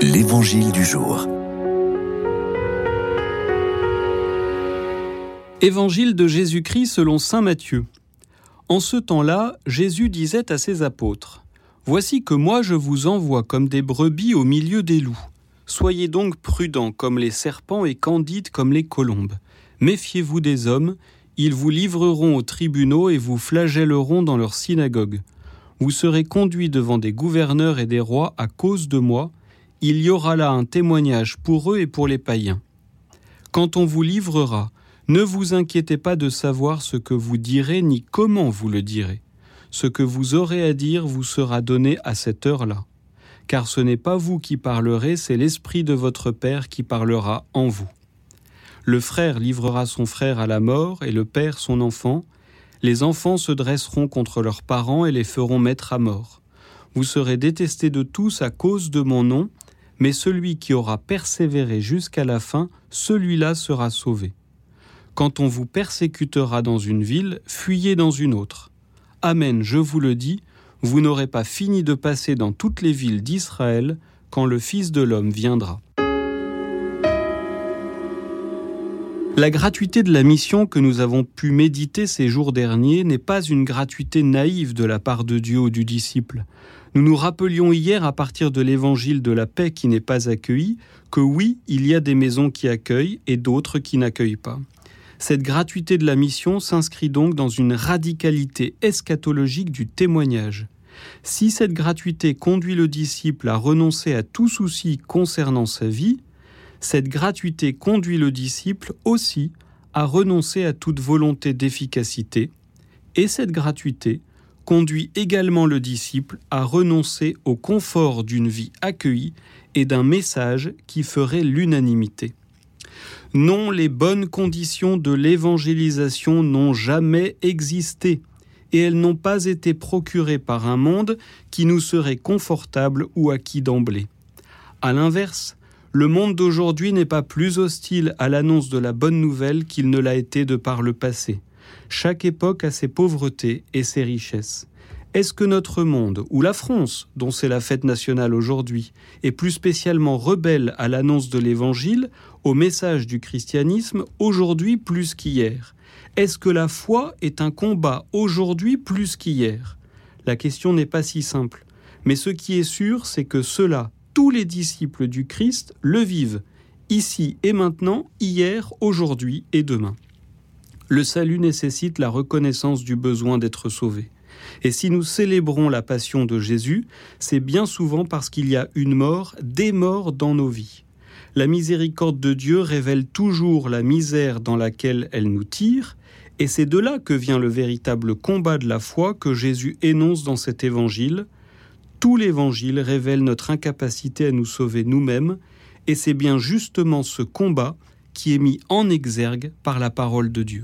L'Évangile du jour. Évangile de Jésus-Christ selon Saint Matthieu. En ce temps-là, Jésus disait à ses apôtres, Voici que moi je vous envoie comme des brebis au milieu des loups. Soyez donc prudents comme les serpents et candides comme les colombes. Méfiez-vous des hommes, ils vous livreront aux tribunaux et vous flagelleront dans leurs synagogues. Vous serez conduits devant des gouverneurs et des rois à cause de moi, il y aura là un témoignage pour eux et pour les païens. Quand on vous livrera, ne vous inquiétez pas de savoir ce que vous direz ni comment vous le direz. Ce que vous aurez à dire vous sera donné à cette heure-là. Car ce n'est pas vous qui parlerez, c'est l'Esprit de votre Père qui parlera en vous. Le frère livrera son frère à la mort et le père son enfant. Les enfants se dresseront contre leurs parents et les feront mettre à mort. Vous serez détestés de tous à cause de mon nom, mais celui qui aura persévéré jusqu'à la fin, celui-là sera sauvé. Quand on vous persécutera dans une ville, fuyez dans une autre. Amen, je vous le dis, vous n'aurez pas fini de passer dans toutes les villes d'Israël quand le Fils de l'homme viendra. La gratuité de la mission que nous avons pu méditer ces jours derniers n'est pas une gratuité naïve de la part de Dieu ou du disciple. Nous nous rappelions hier à partir de l'évangile de la paix qui n'est pas accueilli que oui, il y a des maisons qui accueillent et d'autres qui n'accueillent pas. Cette gratuité de la mission s'inscrit donc dans une radicalité eschatologique du témoignage. Si cette gratuité conduit le disciple à renoncer à tout souci concernant sa vie, cette gratuité conduit le disciple aussi à renoncer à toute volonté d'efficacité, et cette gratuité conduit également le disciple à renoncer au confort d'une vie accueillie et d'un message qui ferait l'unanimité. Non, les bonnes conditions de l'évangélisation n'ont jamais existé, et elles n'ont pas été procurées par un monde qui nous serait confortable ou acquis d'emblée. À l'inverse, le monde d'aujourd'hui n'est pas plus hostile à l'annonce de la bonne nouvelle qu'il ne l'a été de par le passé. Chaque époque a ses pauvretés et ses richesses. Est-ce que notre monde, ou la France, dont c'est la fête nationale aujourd'hui, est plus spécialement rebelle à l'annonce de l'Évangile, au message du christianisme, aujourd'hui plus qu'hier? Est-ce que la foi est un combat aujourd'hui plus qu'hier? La question n'est pas si simple. Mais ce qui est sûr, c'est que cela, tous les disciples du Christ le vivent, ici et maintenant, hier, aujourd'hui et demain. Le salut nécessite la reconnaissance du besoin d'être sauvé. Et si nous célébrons la passion de Jésus, c'est bien souvent parce qu'il y a une mort, des morts dans nos vies. La miséricorde de Dieu révèle toujours la misère dans laquelle elle nous tire, et c'est de là que vient le véritable combat de la foi que Jésus énonce dans cet évangile, tout l'évangile révèle notre incapacité à nous sauver nous-mêmes, et c'est bien justement ce combat qui est mis en exergue par la parole de Dieu.